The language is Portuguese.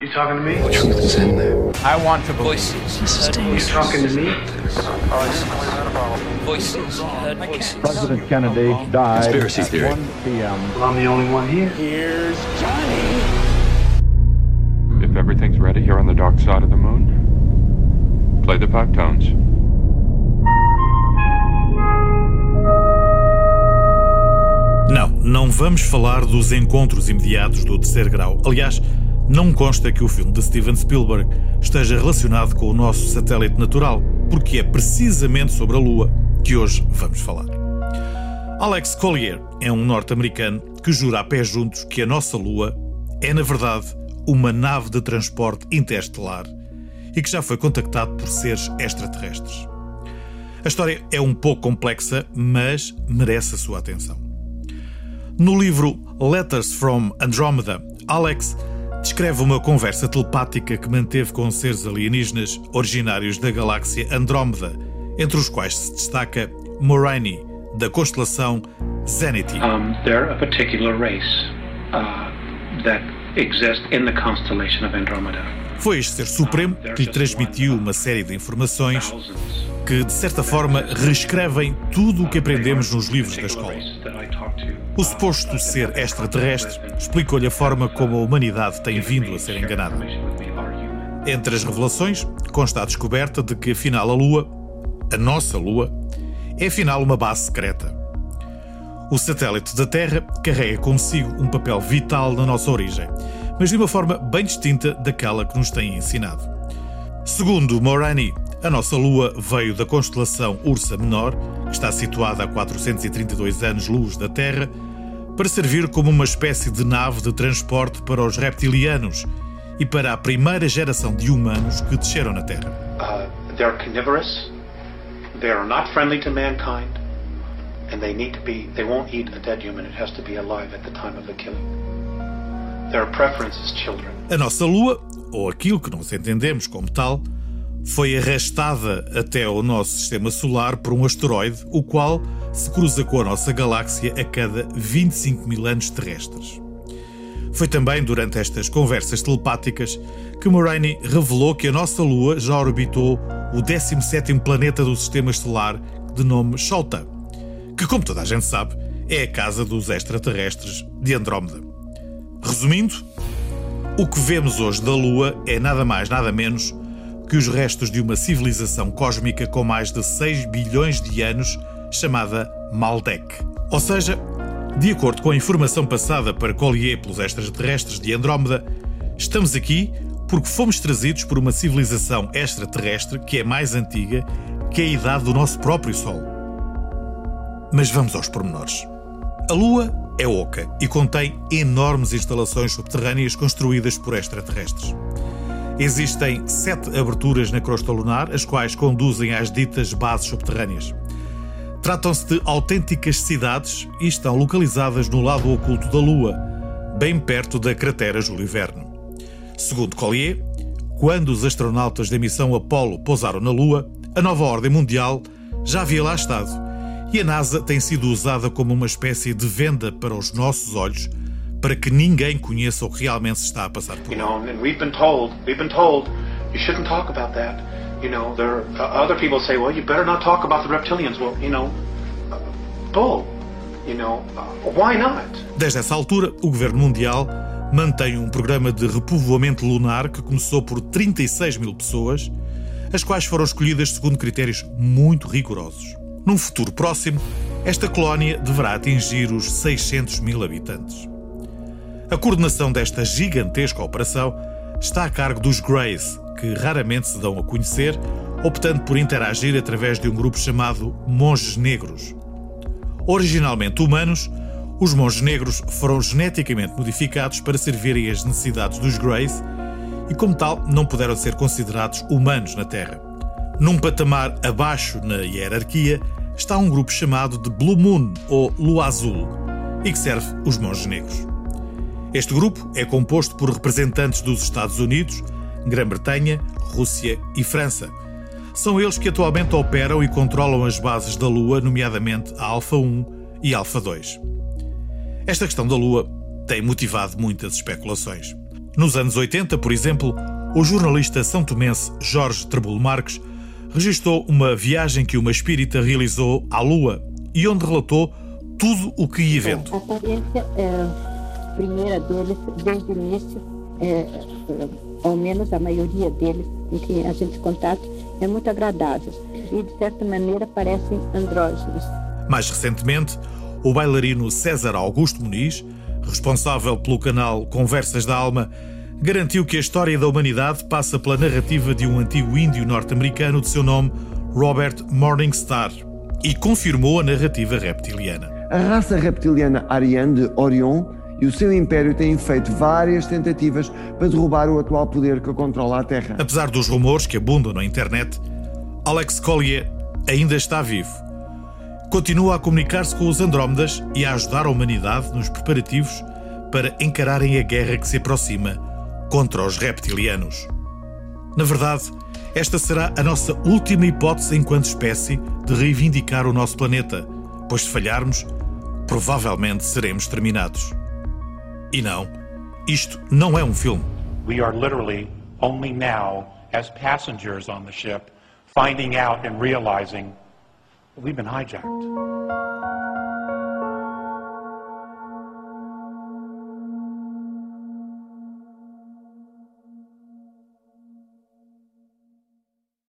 You talking to me? The truth is in there. I want to voices. You talking to me? Voices. Heard voices. President Kennedy died Conspiracy at theory. 1 p.m. Well, I'm the only one here. If everything's ready here on the dark side of the moon, play the five tones. Não, não vamos falar dos encontros imediatos do terceiro grau. Aliás, não consta que o filme de Steven Spielberg esteja relacionado com o nosso satélite natural, porque é precisamente sobre a Lua que hoje vamos falar. Alex Collier é um norte-americano que jura a pé juntos que a nossa Lua é, na verdade, uma nave de transporte interestelar e que já foi contactado por seres extraterrestres. A história é um pouco complexa, mas merece a sua atenção. No livro Letters from Andromeda, Alex descreve uma conversa telepática que manteve com seres alienígenas originários da galáxia Andrómeda, entre os quais se destaca Moraine, da constelação Zenity. Um, they're a particular race uh, that exists in the constellation of Andromeda. Foi este ser supremo que lhe transmitiu uma série de informações. Que, de certa forma, reescrevem tudo o que aprendemos nos livros da escola. O suposto ser extraterrestre explicou-lhe a forma como a humanidade tem vindo a ser enganada. Entre as revelações, consta a descoberta de que, afinal, a Lua, a nossa Lua, é afinal uma base secreta. O satélite da Terra carrega consigo um papel vital na nossa origem, mas de uma forma bem distinta daquela que nos têm ensinado. Segundo Morani, a nossa Lua veio da constelação Ursa Menor, que está situada a 432 anos-luz da Terra, para servir como uma espécie de nave de transporte para os reptilianos e para a primeira geração de humanos que desceram na Terra. Uh, they're carnivorous. They are not friendly to mankind, and they need to be. They won't eat a dead human. It has to be alive at the time of the killing. Their preference is children. A nossa Lua, ou aquilo que nós entendemos como tal, foi arrastada até ao nosso sistema solar por um asteroide, o qual se cruza com a nossa galáxia a cada 25 mil anos terrestres. Foi também durante estas conversas telepáticas que Moraine revelou que a nossa Lua já orbitou o 17º planeta do sistema estelar de nome Shota, que, como toda a gente sabe, é a casa dos extraterrestres de Andrómeda. Resumindo, o que vemos hoje da Lua é nada mais, nada menos que os restos de uma civilização cósmica com mais de 6 bilhões de anos, chamada Maldek. Ou seja, de acordo com a informação passada para Collier pelos extraterrestres de Andrómeda, estamos aqui porque fomos trazidos por uma civilização extraterrestre que é mais antiga que a idade do nosso próprio Sol. Mas vamos aos pormenores. A Lua é oca e contém enormes instalações subterrâneas construídas por extraterrestres. Existem sete aberturas na crosta lunar, as quais conduzem às ditas bases subterrâneas. Tratam-se de autênticas cidades e estão localizadas no lado oculto da Lua, bem perto da cratera Júlio Verne. Segundo Collier, quando os astronautas da missão Apollo pousaram na Lua, a nova ordem mundial já havia lá estado e a NASA tem sido usada como uma espécie de venda para os nossos olhos para que ninguém conheça o que realmente se está a passar por You lá. know, and we've been told. We've been told you shouldn't talk about that. You know, there. Other people say, well, you better not talk about the reptilians. Well, you know, bull. You know, why not? Desde essa altura, o governo mundial mantém um programa de repovoamento lunar que começou por 36 mil pessoas, as quais foram escolhidas segundo critérios muito rigorosos. Num futuro próximo, esta colónia deverá atingir os 600 mil habitantes. A coordenação desta gigantesca operação está a cargo dos Greys, que raramente se dão a conhecer, optando por interagir através de um grupo chamado Monges Negros. Originalmente humanos, os monges negros foram geneticamente modificados para servirem às necessidades dos Greys e, como tal, não puderam ser considerados humanos na Terra. Num patamar abaixo na hierarquia está um grupo chamado de Blue Moon, ou Lua Azul, e que serve os monges negros. Este grupo é composto por representantes dos Estados Unidos, Grã-Bretanha, Rússia e França. São eles que atualmente operam e controlam as bases da Lua, nomeadamente a Alfa 1 e Alfa 2. Esta questão da Lua tem motivado muitas especulações. Nos anos 80, por exemplo, o jornalista são tomense Jorge Trabulo Marques registrou uma viagem que uma espírita realizou à Lua e onde relatou tudo o que ia vendo. A primeira deles, desde o início, é, é, ao menos a maioria deles com quem a gente contato, é muito agradável e, de certa maneira, parecem andrógenos. Mais recentemente, o bailarino César Augusto Muniz, responsável pelo canal Conversas da Alma, garantiu que a história da humanidade passa pela narrativa de um antigo índio norte-americano de seu nome, Robert Morningstar, e confirmou a narrativa reptiliana. A raça reptiliana Ariane de Orion e o seu império têm feito várias tentativas para derrubar o atual poder que controla a Terra. Apesar dos rumores que abundam na internet, Alex Collier ainda está vivo. Continua a comunicar-se com os Andrómedas e a ajudar a humanidade nos preparativos para encararem a guerra que se aproxima contra os reptilianos. Na verdade, esta será a nossa última hipótese enquanto espécie de reivindicar o nosso planeta, pois se falharmos, provavelmente seremos terminados. E não, isto não é um filme. We are literally only now, as passengers on the ship, finding out and realizing we've been hijacked.